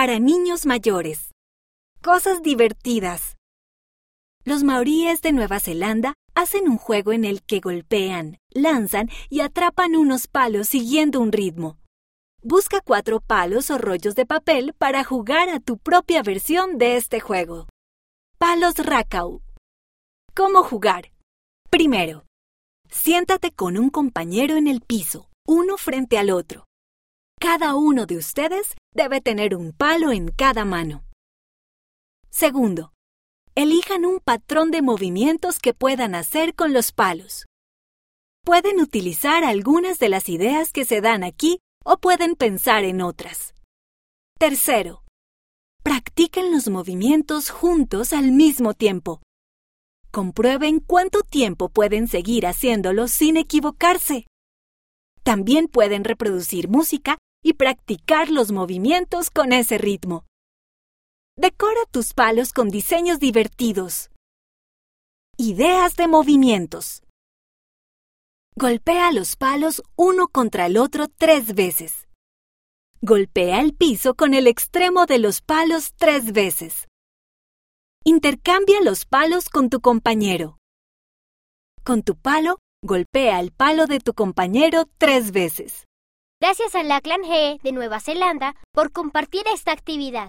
Para niños mayores. Cosas divertidas. Los maoríes de Nueva Zelanda hacen un juego en el que golpean, lanzan y atrapan unos palos siguiendo un ritmo. Busca cuatro palos o rollos de papel para jugar a tu propia versión de este juego. Palos Rakau. ¿Cómo jugar? Primero, siéntate con un compañero en el piso, uno frente al otro. Cada uno de ustedes debe tener un palo en cada mano. Segundo, elijan un patrón de movimientos que puedan hacer con los palos. Pueden utilizar algunas de las ideas que se dan aquí o pueden pensar en otras. Tercero, practiquen los movimientos juntos al mismo tiempo. Comprueben cuánto tiempo pueden seguir haciéndolo sin equivocarse. También pueden reproducir música y practicar los movimientos con ese ritmo. Decora tus palos con diseños divertidos. Ideas de movimientos. Golpea los palos uno contra el otro tres veces. Golpea el piso con el extremo de los palos tres veces. Intercambia los palos con tu compañero. Con tu palo, golpea el palo de tu compañero tres veces. Gracias a la Clan G de Nueva Zelanda por compartir esta actividad.